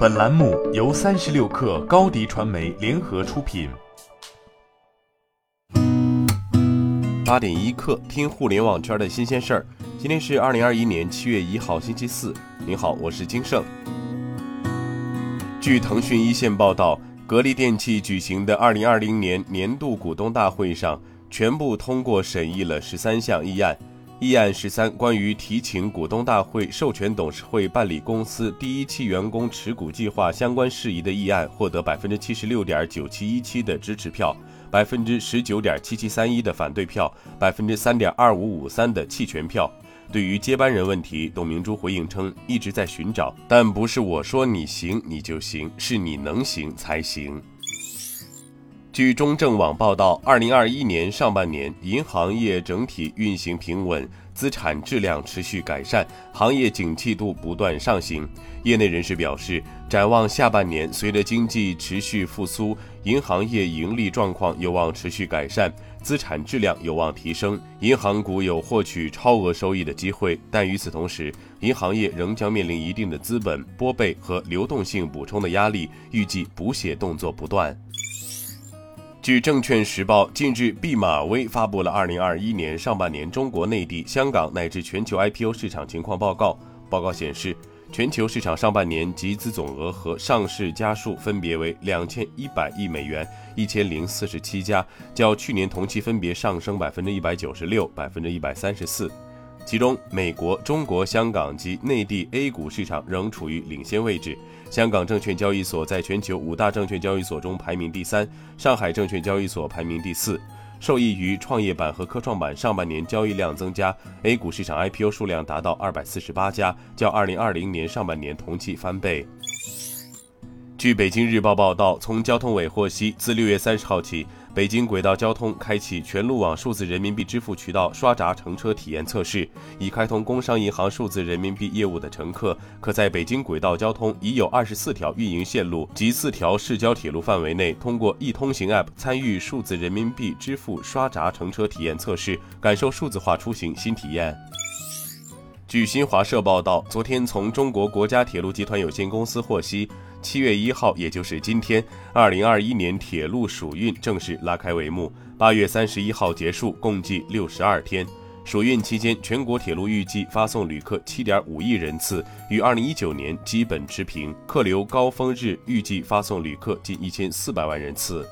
本栏目由三十六氪高低传媒联合出品。八点一刻，听互联网圈的新鲜事儿。今天是二零二一年七月一号，星期四。您好，我是金盛。据腾讯一线报道，格力电器举行的二零二零年年度股东大会上，全部通过审议了十三项议案。议案十三关于提请股东大会授权董事会办理公司第一期员工持股计划相关事宜的议案，获得百分之七十六点九七一七的支持票，百分之十九点七七三一的反对票，百分之三点二五五三的弃权票。对于接班人问题，董明珠回应称，一直在寻找，但不是我说你行你就行，是你能行才行。据中证网报道，二零二一年上半年，银行业整体运行平稳，资产质量持续改善，行业景气度不断上行。业内人士表示，展望下半年，随着经济持续复苏，银行业盈利状况有望持续改善，资产质量有望提升，银行股有获取超额收益的机会。但与此同时，银行业仍将面临一定的资本拨备和流动性补充的压力，预计补血动作不断。据证券时报，近日毕马威发布了二零二一年上半年中国内地、香港乃至全球 IPO 市场情况报告。报告显示，全球市场上半年集资总额和上市家数分别为两千一百亿美元、一千零四十七家，较去年同期分别上升百分之一百九十六、百分之一百三十四。其中，美国、中国香港及内地 A 股市场仍处于领先位置。香港证券交易所在全球五大证券交易所中排名第三，上海证券交易所排名第四。受益于创业板和科创板上半年交易量增加，A 股市场 IPO 数量达到二百四十八家，较二零二零年上半年同期翻倍。据北京日报报道，从交通委获悉，自六月三十号起。北京轨道交通开启全路网数字人民币支付渠道刷闸乘车体验测试，已开通工商银行数字人民币业务的乘客，可在北京轨道交通已有二十四条运营线路及四条市郊铁路范围内，通过易通行 App 参与数字人民币支付刷闸乘车体验测试，感受数字化出行新体验。据新华社报道，昨天从中国国家铁路集团有限公司获悉。七月一号，也就是今天，二零二一年铁路暑运正式拉开帷幕。八月三十一号结束，共计六十二天。暑运期间，全国铁路预计发送旅客七点五亿人次，与二零一九年基本持平。客流高峰日预计发送旅客近一千四百万人次。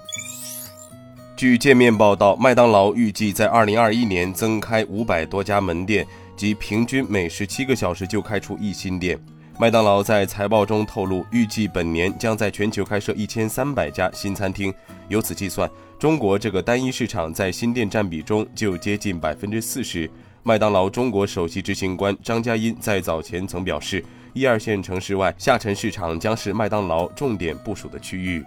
据界面报道，麦当劳预计在二零二一年增开五百多家门店，即平均每十七个小时就开出一新店。麦当劳在财报中透露，预计本年将在全球开设一千三百家新餐厅。由此计算，中国这个单一市场在新店占比中就接近百分之四十。麦当劳中国首席执行官张嘉茵在早前曾表示，一二线城市外下沉市场将是麦当劳重点部署的区域。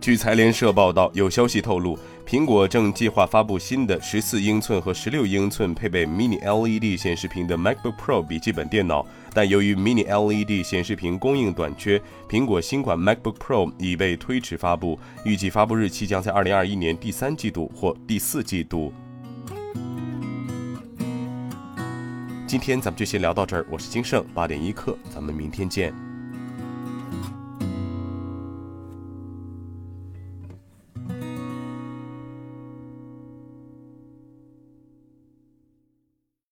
据财联社报道，有消息透露。苹果正计划发布新的十四英寸和十六英寸配备 Mini LED 显示屏的 MacBook Pro 笔记本电脑，但由于 Mini LED 显示屏供应短缺，苹果新款 MacBook Pro 已被推迟发布，预计发布日期将在二零二一年第三季度或第四季度。今天咱们就先聊到这儿，我是金盛八点一刻，咱们明天见。